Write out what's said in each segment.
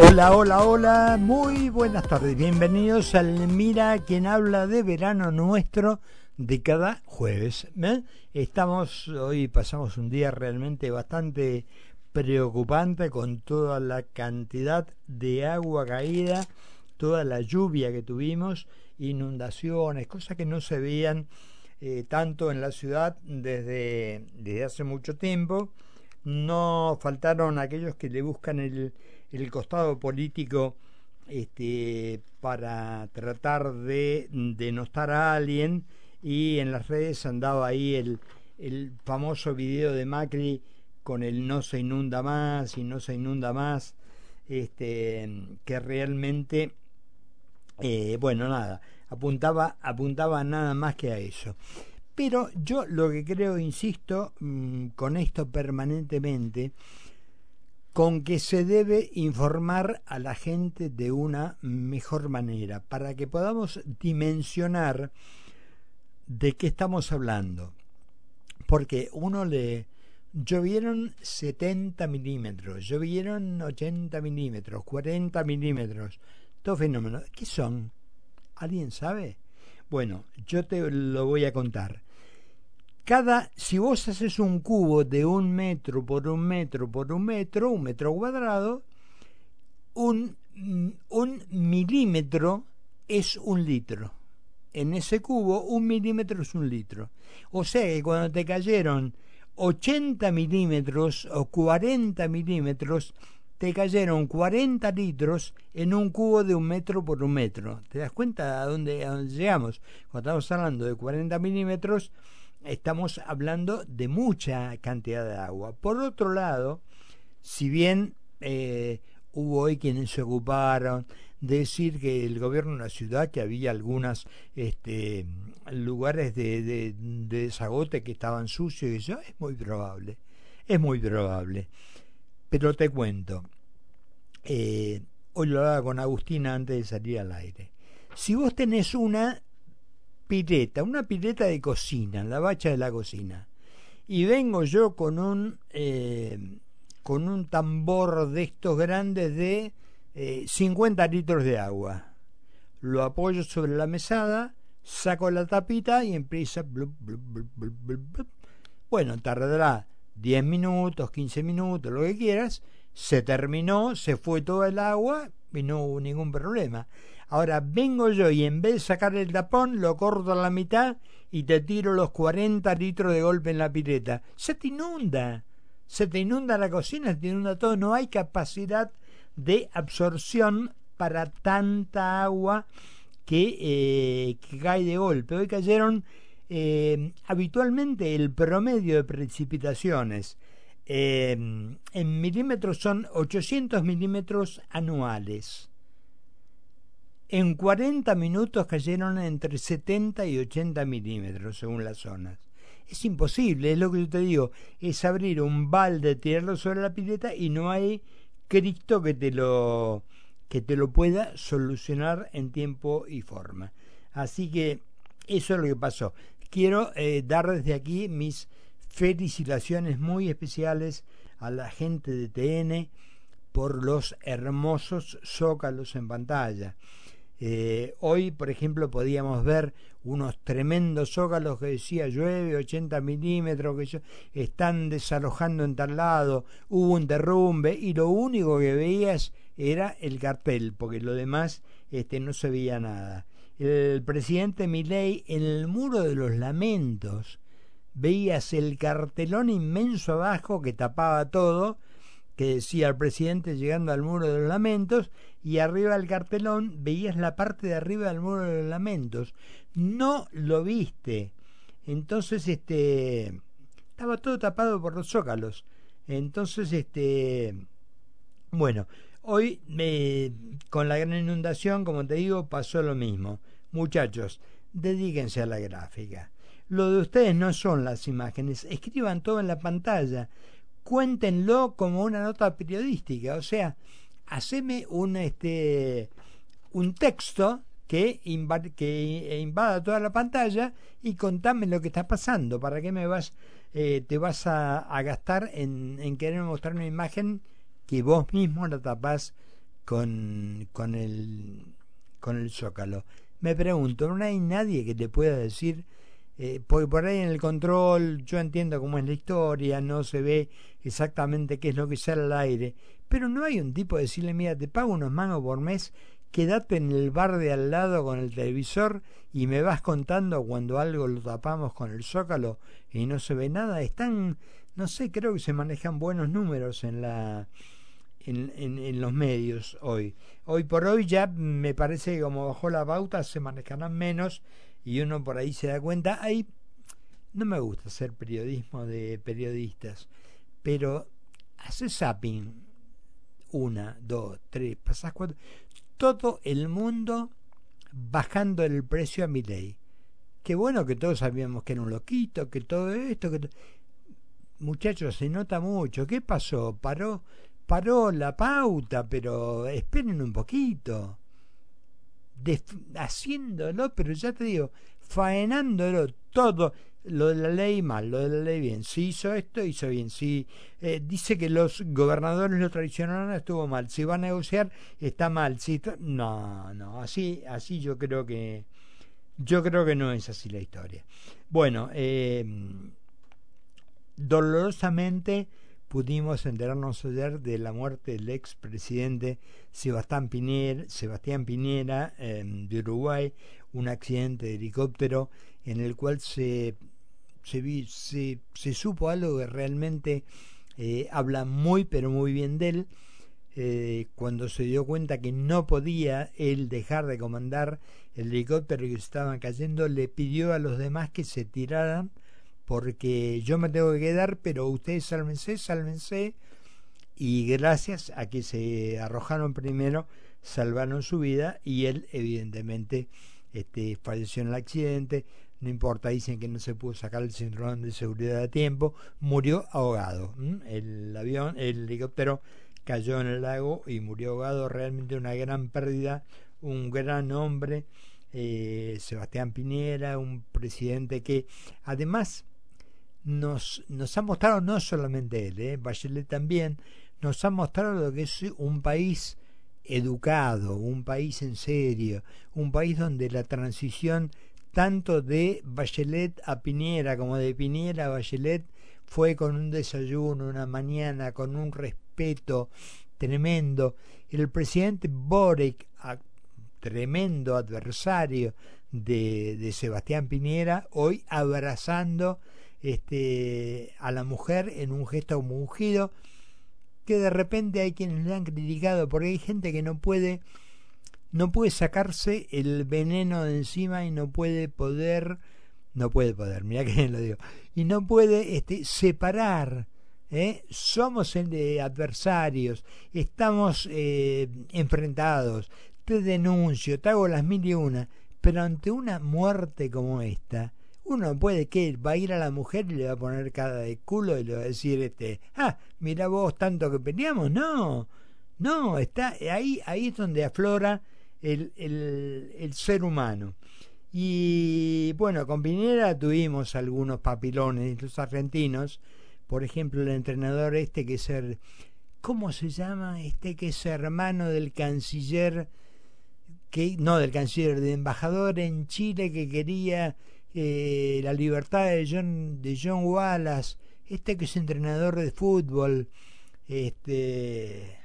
Hola, hola, hola, muy buenas tardes. Bienvenidos al Mira quien habla de verano nuestro de cada jueves. ¿eh? Estamos, hoy pasamos un día realmente bastante preocupante con toda la cantidad de agua caída, toda la lluvia que tuvimos, inundaciones, cosas que no se veían eh, tanto en la ciudad desde, desde hace mucho tiempo. No faltaron aquellos que le buscan el el costado político este, para tratar de denostar a alguien y en las redes andaba ahí el, el famoso video de Macri con el no se inunda más y no se inunda más, este, que realmente, eh, bueno, nada, apuntaba, apuntaba nada más que a eso. Pero yo lo que creo, insisto, mm, con esto permanentemente, con que se debe informar a la gente de una mejor manera, para que podamos dimensionar de qué estamos hablando. Porque uno le... Llovieron 70 milímetros, llovieron 80 milímetros, 40 milímetros, todo fenómeno. ¿Qué son? ¿Alguien sabe? Bueno, yo te lo voy a contar cada, si vos haces un cubo de un metro por un metro por un metro, un metro cuadrado, un, un milímetro es un litro. En ese cubo, un milímetro es un litro. O sea que cuando te cayeron 80 milímetros o 40 milímetros, te cayeron 40 litros en un cubo de un metro por un metro. ¿Te das cuenta a dónde, a dónde llegamos? Cuando estamos hablando de 40 milímetros, estamos hablando de mucha cantidad de agua. Por otro lado, si bien eh, hubo hoy quienes se ocuparon de decir que el gobierno de la ciudad, que había algunos este, lugares de, de, desagote que estaban sucios, y eso es muy probable, es muy probable. Pero te cuento, eh, hoy lo hablaba con Agustina antes de salir al aire. Si vos tenés una pileta, una pileta de cocina, la bacha de la cocina. Y vengo yo con un, eh, con un tambor de estos grandes de 50 eh, litros de agua. Lo apoyo sobre la mesada, saco la tapita y empieza... bueno, tardará 10 minutos, 15 minutos, lo que quieras. Se terminó, se fue todo el agua y no hubo ningún problema. Ahora vengo yo y en vez de sacar el tapón, lo corto a la mitad y te tiro los 40 litros de golpe en la pileta. Se te inunda. Se te inunda la cocina, se te inunda todo. No hay capacidad de absorción para tanta agua que, eh, cae de golpe. Hoy cayeron eh, habitualmente el promedio de precipitaciones eh, en milímetros son 800 milímetros anuales. En 40 minutos cayeron entre 70 y 80 milímetros según las zonas. Es imposible, es lo que yo te digo, es abrir un balde, tirarlo sobre la pileta y no hay Cristo que te lo que te lo pueda solucionar en tiempo y forma. Así que eso es lo que pasó. Quiero eh, dar desde aquí mis felicitaciones muy especiales a la gente de TN por los hermosos zócalos en pantalla. Eh, hoy, por ejemplo, podíamos ver unos tremendos zócalos que decía llueve 80 milímetros, que están desalojando en tal lado, hubo un derrumbe y lo único que veías era el cartel, porque lo demás este, no se veía nada. El presidente Milei en el muro de los lamentos veías el cartelón inmenso abajo que tapaba todo, que decía el presidente llegando al muro de los lamentos, y arriba del cartelón veías la parte de arriba del muro de los lamentos. No lo viste. Entonces, este, estaba todo tapado por los zócalos. Entonces, este, bueno, hoy eh, con la gran inundación, como te digo, pasó lo mismo. Muchachos, dedíquense a la gráfica. Lo de ustedes no son las imágenes, escriban todo en la pantalla cuéntenlo como una nota periodística, o sea, haceme un este un texto que, que invada toda la pantalla y contame lo que está pasando, para qué me vas eh, te vas a, gastar en, en, querer mostrar una imagen que vos mismo la tapás con, con, el, con el Zócalo. Me pregunto, ¿no hay nadie que te pueda decir eh, por ahí en el control yo entiendo cómo es la historia, no se ve exactamente qué es lo que sale al aire, pero no hay un tipo de decirle, mira, te pago unos mangos por mes, quédate en el bar de al lado con el televisor y me vas contando cuando algo lo tapamos con el zócalo y no se ve nada. Están, no sé, creo que se manejan buenos números en la... En, en, en, los medios hoy. Hoy por hoy ya me parece que como bajó la pauta se manejarán menos y uno por ahí se da cuenta, ahí no me gusta hacer periodismo de periodistas, pero hace zapping, una, dos, tres, pasás cuatro, todo el mundo bajando el precio a mi ley. Qué bueno que todos sabíamos que era un loquito, que todo esto, que muchachos, se nota mucho. ¿Qué pasó? Paró, paró la pauta, pero esperen un poquito haciéndolo, pero ya te digo, faenándolo todo, lo de la ley mal, lo de la ley bien. Si hizo esto, hizo bien. Si eh, dice que los gobernadores lo traicionaron, estuvo mal. Si va a negociar, está mal. Si no, no, así, así yo creo que yo creo que no es así la historia. Bueno, eh, dolorosamente pudimos enterarnos ayer de la muerte del expresidente Sebastián Piñera, Sebastián Piñera em, de Uruguay, un accidente de helicóptero en el cual se, se, se, se supo algo que realmente eh, habla muy pero muy bien de él. Eh, cuando se dio cuenta que no podía él dejar de comandar el helicóptero que estaba cayendo, le pidió a los demás que se tiraran porque yo me tengo que quedar, pero ustedes sálvense, sálvense, y gracias a que se arrojaron primero, salvaron su vida y él evidentemente este, falleció en el accidente, no importa, dicen que no se pudo sacar el cinturón de seguridad a tiempo, murió ahogado. El avión, el helicóptero cayó en el lago y murió ahogado, realmente una gran pérdida, un gran hombre, eh, Sebastián Piñera, un presidente que además nos, nos ha mostrado, no solamente él, eh, Bachelet también, nos ha mostrado lo que es un país educado, un país en serio, un país donde la transición tanto de Bachelet a Piñera como de Piñera a Bachelet fue con un desayuno, una mañana, con un respeto tremendo. El presidente Boric, tremendo adversario de, de Sebastián Piñera, hoy abrazando este, a la mujer en un gesto ungido, que de repente hay quienes le han criticado, porque hay gente que no puede, no puede sacarse el veneno de encima y no puede poder, no puede poder, mira que lo digo, y no puede este, separar. ¿eh? Somos adversarios, estamos eh, enfrentados, te denuncio, te hago las mil y una, pero ante una muerte como esta, uno puede que va a ir a la mujer y le va a poner cara de culo y le va a decir este ah mira vos tanto que peleamos no no está ahí ahí es donde aflora el, el, el ser humano. Y bueno con Pinera tuvimos algunos papilones los argentinos. Por ejemplo el entrenador este que es el cómo se llama este que es hermano del canciller que no del canciller del embajador en Chile que quería eh, la libertad de John, de John Wallace, este que es entrenador de fútbol, este,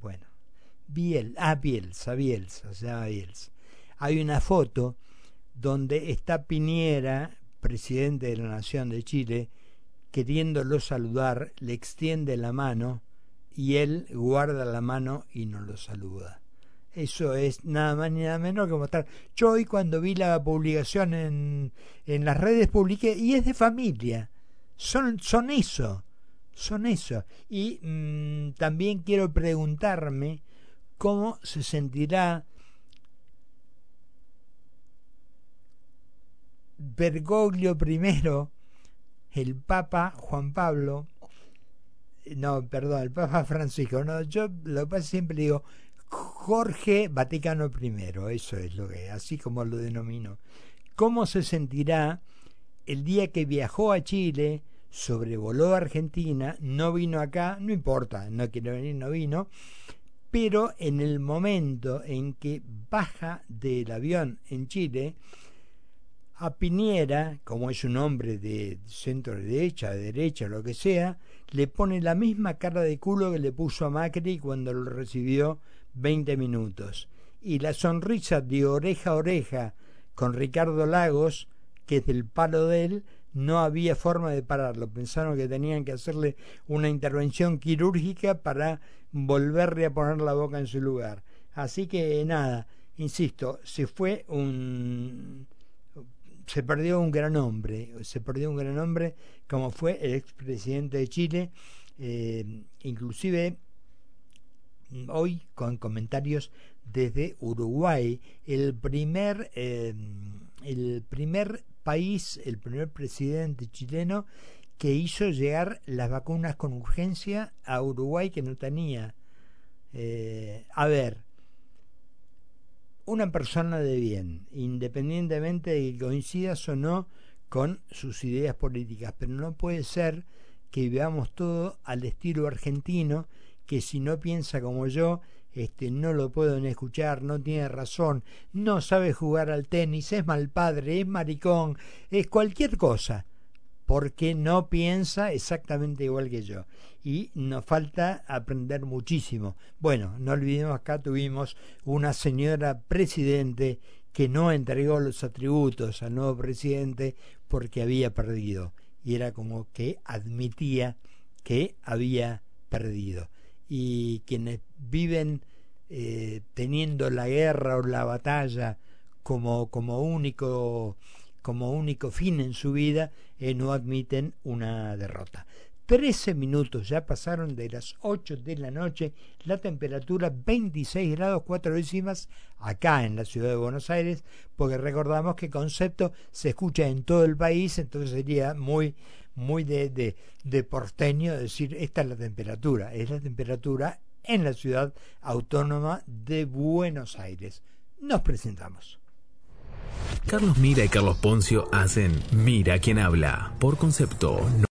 bueno, Biel, ah, Bielsa, Bielsa, se llama Bielsa. Hay una foto donde está Piñera, presidente de la Nación de Chile, queriéndolo saludar, le extiende la mano y él guarda la mano y no lo saluda. Eso es nada más ni nada menos que mostrar. Yo hoy cuando vi la publicación en, en las redes publiqué, y es de familia. Son, son eso. Son eso. Y mm, también quiero preguntarme cómo se sentirá Bergoglio I, el Papa Juan Pablo, no, perdón, el Papa Francisco, no, yo lo que siempre digo, Jorge Vaticano I, eso es lo que, así como lo denomino. ¿Cómo se sentirá el día que viajó a Chile, sobrevoló Argentina, no vino acá, no importa, no quiere venir, no vino, pero en el momento en que baja del avión en Chile, a Piñera, como es un hombre de centro derecha, de derecha, lo que sea, le pone la misma cara de culo que le puso a Macri cuando lo recibió 20 minutos. Y la sonrisa de oreja a oreja con Ricardo Lagos, que es del palo de él, no había forma de pararlo. Pensaron que tenían que hacerle una intervención quirúrgica para volverle a poner la boca en su lugar. Así que nada, insisto, se fue un se perdió un gran hombre, se perdió un gran hombre como fue el expresidente de Chile, eh, inclusive hoy con comentarios desde Uruguay, el primer, eh, el primer país, el primer presidente chileno que hizo llegar las vacunas con urgencia a Uruguay que no tenía. Eh, a ver, una persona de bien, independientemente de que coincidas o no con sus ideas políticas, pero no puede ser que veamos todo al estilo argentino, que si no piensa como yo, este no lo puedo ni escuchar, no tiene razón, no sabe jugar al tenis, es mal padre, es maricón, es cualquier cosa porque no piensa exactamente igual que yo. Y nos falta aprender muchísimo. Bueno, no olvidemos acá tuvimos una señora presidente que no entregó los atributos al nuevo presidente porque había perdido. Y era como que admitía que había perdido. Y quienes viven eh, teniendo la guerra o la batalla como, como único como único fin en su vida, eh, no admiten una derrota. Trece minutos ya pasaron de las ocho de la noche, la temperatura 26 grados cuatro décimas acá en la ciudad de Buenos Aires, porque recordamos que concepto se escucha en todo el país, entonces sería muy, muy de, de, de porteño decir esta es la temperatura, es la temperatura en la ciudad autónoma de Buenos Aires. Nos presentamos. Carlos Mira y Carlos Poncio hacen Mira quien habla por concepto.